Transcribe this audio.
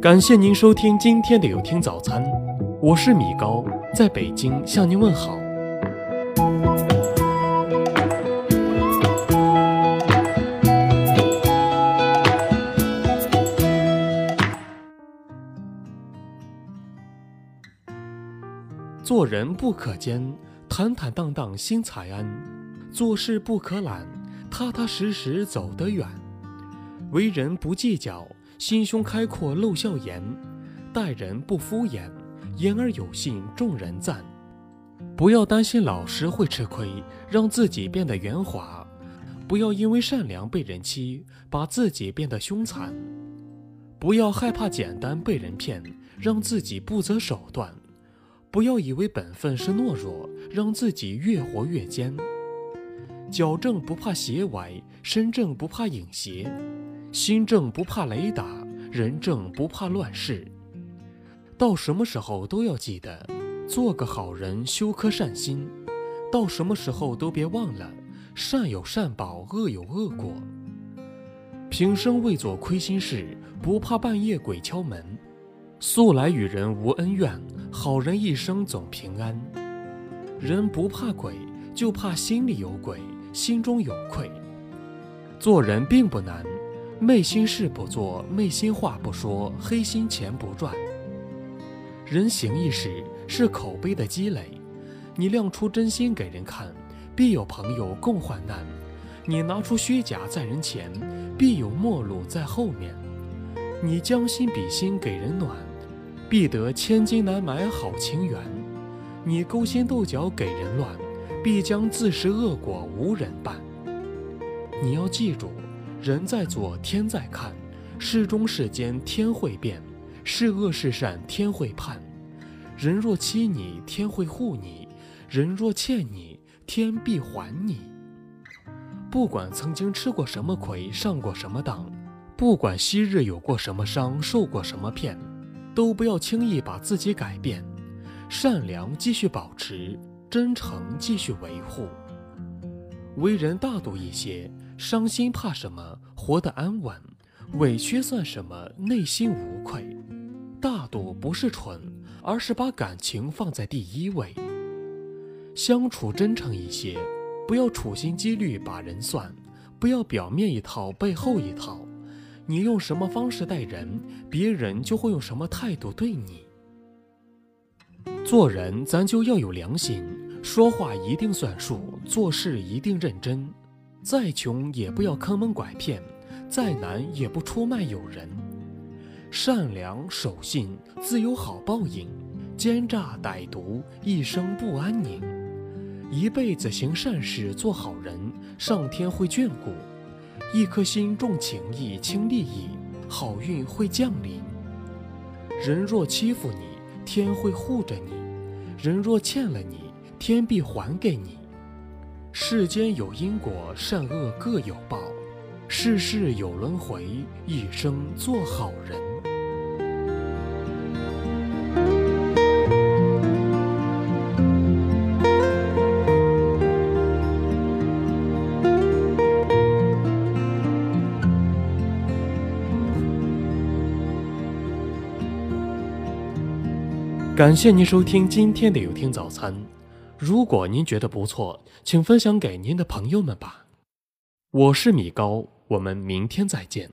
感谢您收听今天的有听早餐，我是米高，在北京向您问好。做人不可奸，坦坦荡荡心才安；做事不可懒，踏踏实实走得远。为人不计较，心胸开阔露笑颜；待人不敷衍，言而有信众人赞。不要担心老实会吃亏，让自己变得圆滑；不要因为善良被人欺，把自己变得凶残；不要害怕简单被人骗，让自己不择手段。不要以为本分是懦弱，让自己越活越奸。脚正不怕鞋歪，身正不怕影斜，心正不怕雷打，人正不怕乱世。到什么时候都要记得，做个好人，修颗善心。到什么时候都别忘了，善有善报，恶有恶果。平生未做亏心事，不怕半夜鬼敲门。素来与人无恩怨，好人一生总平安。人不怕鬼，就怕心里有鬼，心中有愧。做人并不难，昧心事不做，昧心话不说，黑心钱不赚。人行一时，是口碑的积累。你亮出真心给人看，必有朋友共患难；你拿出虚假在人前，必有陌路在后面。你将心比心给人暖。必得千金难买好情缘，你勾心斗角给人乱，必将自食恶果无人伴。你要记住，人在做天在看，世中世间天会变，是恶是善天会判。人若欺你，天会护你；人若欠你，天必还你。不管曾经吃过什么亏，上过什么当，不管昔日有过什么伤，受过什么骗。都不要轻易把自己改变，善良继续保持，真诚继续维护。为人大度一些，伤心怕什么？活得安稳，委屈算什么？内心无愧。大度不是蠢，而是把感情放在第一位。相处真诚一些，不要处心积虑把人算，不要表面一套背后一套。你用什么方式待人，别人就会用什么态度对你。做人咱就要有良心，说话一定算数，做事一定认真。再穷也不要坑蒙拐骗，再难也不出卖友人。善良守信，自有好报应；奸诈歹毒，一生不安宁。一辈子行善事，做好人，上天会眷顾。一颗心重情义轻利益，好运会降临。人若欺负你，天会护着你；人若欠了你，天必还给你。世间有因果，善恶各有报，世事有轮回，一生做好人。感谢您收听今天的有听早餐。如果您觉得不错，请分享给您的朋友们吧。我是米高，我们明天再见。